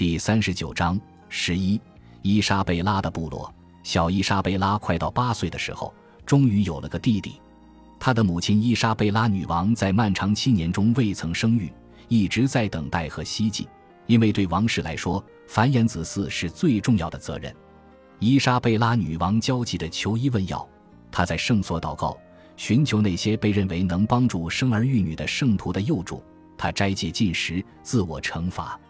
第三十九章十一，伊莎贝拉的部落。小伊莎贝拉快到八岁的时候，终于有了个弟弟。他的母亲伊莎贝拉女王在漫长七年中未曾生育，一直在等待和希冀，因为对王室来说，繁衍子嗣是最重要的责任。伊莎贝拉女王焦急地求医问药，她在圣所祷告，寻求那些被认为能帮助生儿育女的圣徒的佑助。她斋戒禁食，自我惩罚。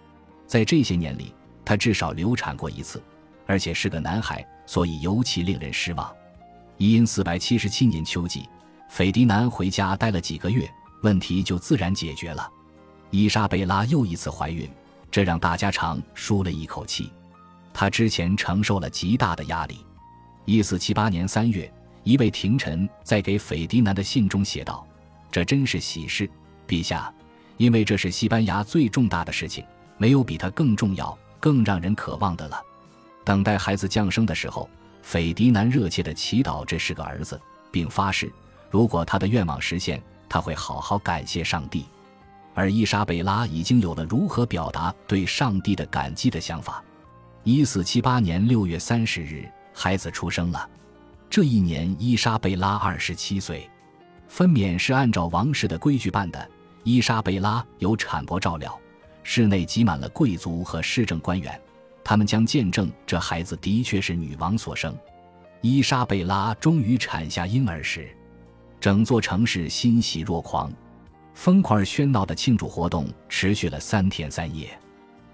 在这些年里，她至少流产过一次，而且是个男孩，所以尤其令人失望。因四百七十七年秋季。斐迪南回家待了几个月，问题就自然解决了。伊莎贝拉又一次怀孕，这让大家长舒了一口气。她之前承受了极大的压力。一四七八年三月，一位廷臣在给斐迪南的信中写道：“这真是喜事，陛下，因为这是西班牙最重大的事情，没有比它更重要、更让人渴望的了。”等待孩子降生的时候，斐迪南热切地祈祷这是个儿子，并发誓。如果他的愿望实现，他会好好感谢上帝。而伊莎贝拉已经有了如何表达对上帝的感激的想法。一四七八年六月三十日，孩子出生了。这一年，伊莎贝拉二十七岁。分娩是按照王室的规矩办的。伊莎贝拉有产婆照料，室内挤满了贵族和市政官员，他们将见证这孩子的确是女王所生。伊莎贝拉终于产下婴儿时。整座城市欣喜若狂，疯狂喧闹的庆祝活动持续了三天三夜。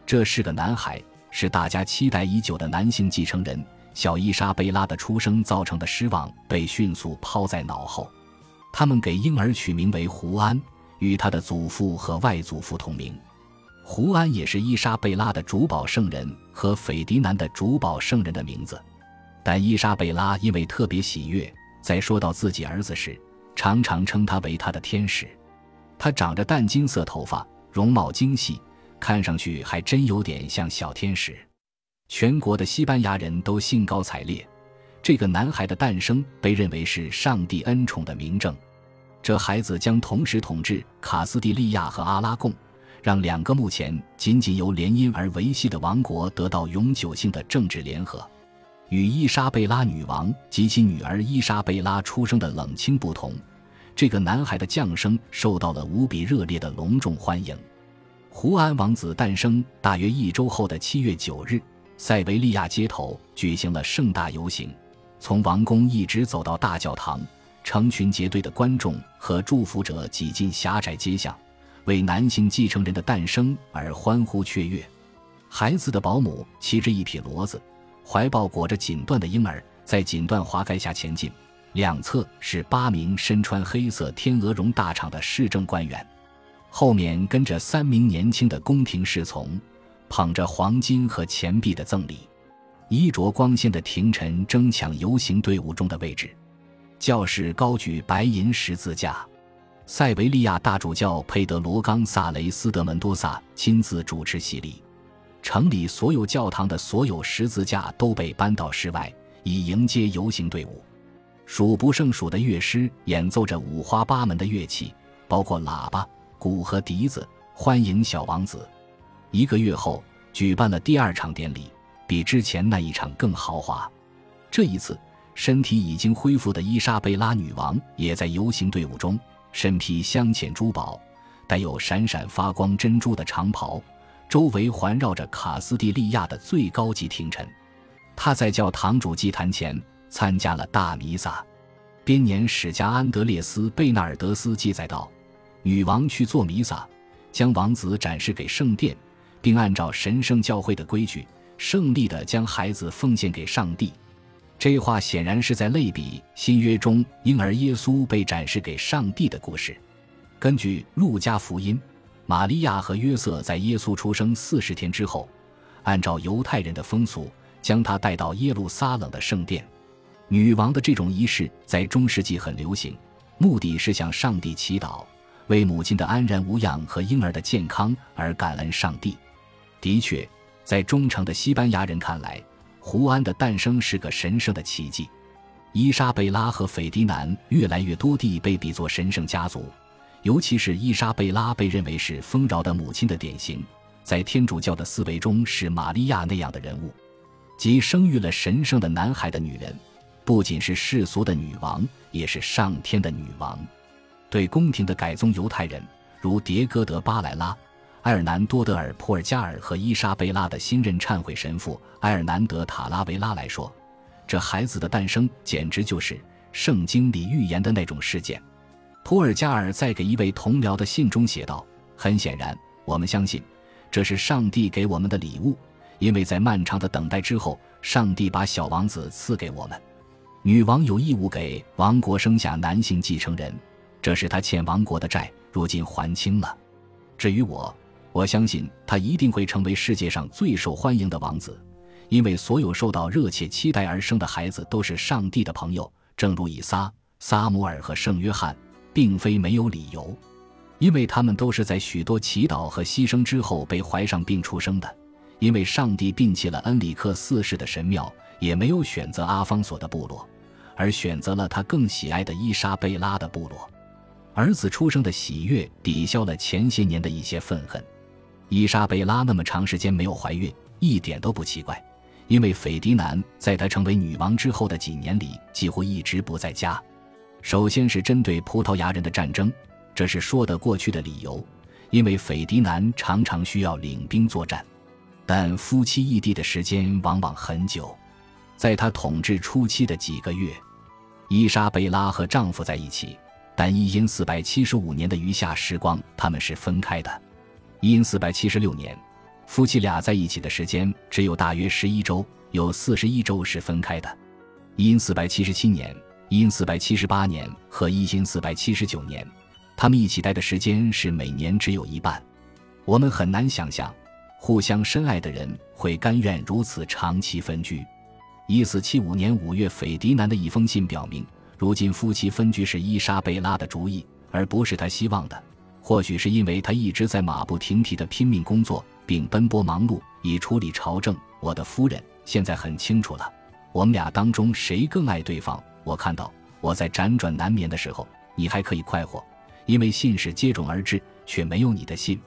这是个男孩，是大家期待已久的男性继承人。小伊莎贝拉的出生造成的失望被迅速抛在脑后。他们给婴儿取名为胡安，与他的祖父和外祖父同名。胡安也是伊莎贝拉的主保圣人和斐迪南的主保圣人的名字。但伊莎贝拉因为特别喜悦，在说到自己儿子时。常常称他为他的天使，他长着淡金色头发，容貌精细，看上去还真有点像小天使。全国的西班牙人都兴高采烈，这个男孩的诞生被认为是上帝恩宠的明证。这孩子将同时统治卡斯蒂利亚和阿拉贡，让两个目前仅仅由联姻而维系的王国得到永久性的政治联合。与伊莎贝拉女王及其女儿伊莎贝拉出生的冷清不同，这个男孩的降生受到了无比热烈的隆重欢迎。胡安王子诞生大约一周后的七月九日，塞维利亚街头举行了盛大游行，从王宫一直走到大教堂，成群结队的观众和祝福者挤进狭窄街巷，为男性继承人的诞生而欢呼雀跃。孩子的保姆骑着一匹骡子。怀抱裹着锦缎的婴儿，在锦缎华盖下前进，两侧是八名身穿黑色天鹅绒大氅的市政官员，后面跟着三名年轻的宫廷侍从，捧着黄金和钱币的赠礼。衣着光鲜的廷臣争抢游行队伍中的位置，教士高举白银十字架，塞维利亚大主教佩德罗冈萨雷斯德门多萨亲自主持洗礼。城里所有教堂的所有十字架都被搬到室外，以迎接游行队伍。数不胜数的乐师演奏着五花八门的乐器，包括喇叭、鼓和笛子，欢迎小王子。一个月后，举办了第二场典礼，比之前那一场更豪华。这一次，身体已经恢复的伊莎贝拉女王也在游行队伍中，身披镶嵌珠宝、带有闪闪发光珍珠的长袍。周围环绕着卡斯蒂利亚的最高级廷臣，他在教堂主祭坛前参加了大弥撒。编年史家安德烈斯·贝纳尔德斯记载道：“女王去做弥撒，将王子展示给圣殿，并按照神圣教会的规矩，胜利地将孩子奉献给上帝。”这话显然是在类比新约中婴儿耶稣被展示给上帝的故事。根据路加福音。玛利亚和约瑟在耶稣出生四十天之后，按照犹太人的风俗，将他带到耶路撒冷的圣殿。女王的这种仪式在中世纪很流行，目的是向上帝祈祷，为母亲的安然无恙和婴儿的健康而感恩上帝。的确，在忠诚的西班牙人看来，胡安的诞生是个神圣的奇迹。伊莎贝拉和斐迪南越来越多地被比作神圣家族。尤其是伊莎贝拉被认为是丰饶的母亲的典型，在天主教的思维中是玛利亚那样的人物，即生育了神圣的男孩的女人，不仅是世俗的女王，也是上天的女王。对宫廷的改宗犹太人，如迭戈德·巴莱拉、埃尔南多·德尔·普尔加尔和伊莎贝拉的新任忏悔神父埃尔南德·塔拉维拉来说，这孩子的诞生简直就是圣经里预言的那种事件。普尔加尔在给一位同僚的信中写道：“很显然，我们相信这是上帝给我们的礼物，因为在漫长的等待之后，上帝把小王子赐给我们。女王有义务给王国生下男性继承人。”这是他欠王国的债，如今还清了。至于我，我相信他一定会成为世界上最受欢迎的王子，因为所有受到热切期待而生的孩子都是上帝的朋友，正如以撒、撒母耳和圣约翰，并非没有理由，因为他们都是在许多祈祷和牺牲之后被怀上并出生的。因为上帝摒弃了恩里克四世的神庙，也没有选择阿方索的部落，而选择了他更喜爱的伊莎贝拉的部落。儿子出生的喜悦抵消了前些年的一些愤恨。伊莎贝拉那么长时间没有怀孕，一点都不奇怪，因为斐迪南在她成为女王之后的几年里几乎一直不在家。首先是针对葡萄牙人的战争，这是说得过去的理由，因为斐迪南常常需要领兵作战。但夫妻异地的时间往往很久，在他统治初期的几个月，伊莎贝拉和丈夫在一起。但一因四百七十五年的余下时光，他们是分开的。因四百七十六年，夫妻俩在一起的时间只有大约十一周，有四十一周是分开的。因四百七十七年、因四百七十八年和一因四百七十九年，他们一起待的时间是每年只有一半。我们很难想象，互相深爱的人会甘愿如此长期分居。一四七五年五月，斐迪南的一封信表明。如今夫妻分居是伊莎贝拉的主意，而不是他希望的。或许是因为他一直在马不停蹄地拼命工作，并奔波忙碌以处理朝政。我的夫人现在很清楚了，我们俩当中谁更爱对方。我看到我在辗转难眠的时候，你还可以快活，因为信使接踵而至，却没有你的信。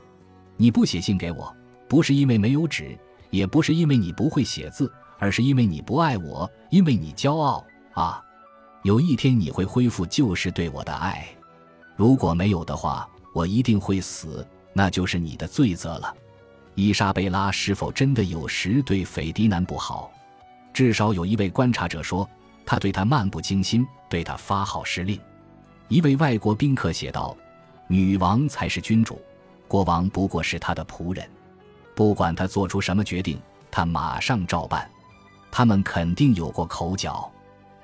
你不写信给我，不是因为没有纸，也不是因为你不会写字，而是因为你不爱我，因为你骄傲啊。有一天你会恢复旧时对我的爱，如果没有的话，我一定会死，那就是你的罪责了。伊莎贝拉是否真的有时对斐迪南不好？至少有一位观察者说，他对他漫不经心，对他发号施令。一位外国宾客写道：“女王才是君主，国王不过是他的仆人。不管他做出什么决定，他马上照办。他们肯定有过口角。”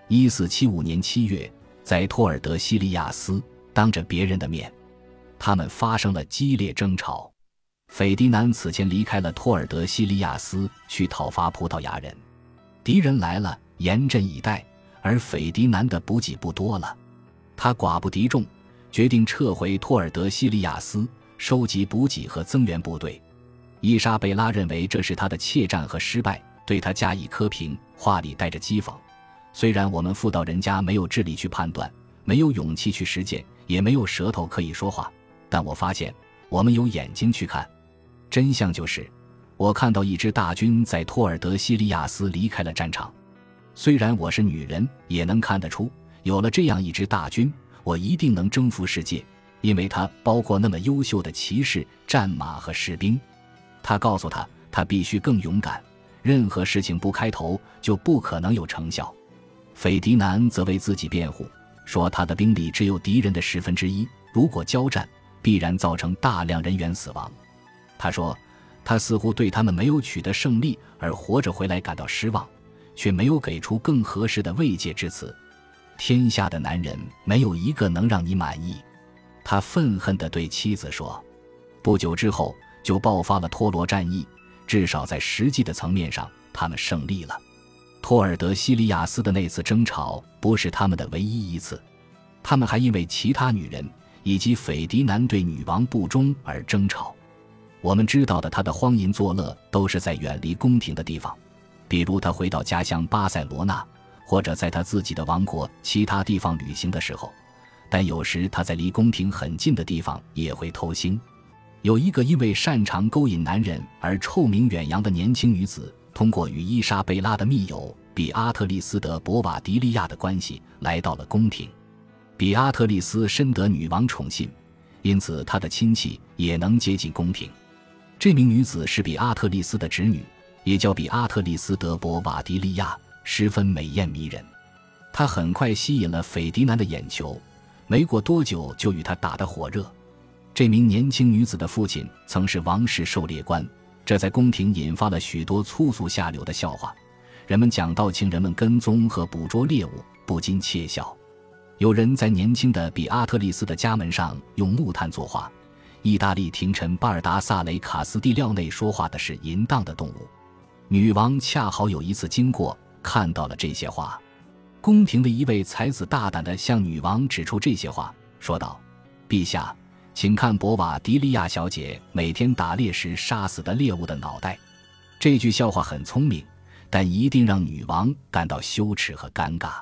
一四七五年七月，在托尔德西利亚斯，当着别人的面，他们发生了激烈争吵。斐迪南此前离开了托尔德西利亚斯，去讨伐葡萄牙人。敌人来了，严阵以待，而斐迪南的补给不多了，他寡不敌众，决定撤回托尔德西利亚斯，收集补给和增援部队。伊莎贝拉认为这是他的怯战和失败，对他加以苛评，话里带着讥讽。虽然我们妇道人家没有智力去判断，没有勇气去实践，也没有舌头可以说话，但我发现我们有眼睛去看。真相就是，我看到一支大军在托尔德西利亚斯离开了战场。虽然我是女人，也能看得出，有了这样一支大军，我一定能征服世界，因为它包括那么优秀的骑士、战马和士兵。他告诉他，他必须更勇敢。任何事情不开头，就不可能有成效。斐迪南则为自己辩护，说他的兵力只有敌人的十分之一，如果交战，必然造成大量人员死亡。他说，他似乎对他们没有取得胜利而活着回来感到失望，却没有给出更合适的慰藉之词。天下的男人没有一个能让你满意，他愤恨地对妻子说。不久之后，就爆发了托罗战役，至少在实际的层面上，他们胜利了。托尔德西利亚斯的那次争吵不是他们的唯一一次，他们还因为其他女人以及斐迪南对女王不忠而争吵。我们知道的，他的荒淫作乐都是在远离宫廷的地方，比如他回到家乡巴塞罗那，或者在他自己的王国其他地方旅行的时候。但有时他在离宫廷很近的地方也会偷腥。有一个因为擅长勾引男人而臭名远扬的年轻女子，通过与伊莎贝拉的密友比阿特丽斯德博瓦迪利亚的关系，来到了宫廷。比阿特丽斯深得女王宠信，因此她的亲戚也能接近宫廷。这名女子是比阿特丽斯的侄女，也叫比阿特丽斯德伯瓦迪利亚，十分美艳迷人。她很快吸引了斐迪南的眼球，没过多久就与他打得火热。这名年轻女子的父亲曾是王室狩猎官，这在宫廷引发了许多粗俗下流的笑话。人们讲到情人们跟踪和捕捉猎物，不禁窃笑。有人在年轻的比阿特丽斯的家门上用木炭作画，意大利廷臣巴尔达萨雷卡斯蒂廖内说话的是淫荡的动物。女王恰好有一次经过，看到了这些画。宫廷的一位才子大胆地向女王指出这些话，说道：“陛下。”请看博瓦迪利亚小姐每天打猎时杀死的猎物的脑袋。这句笑话很聪明，但一定让女王感到羞耻和尴尬。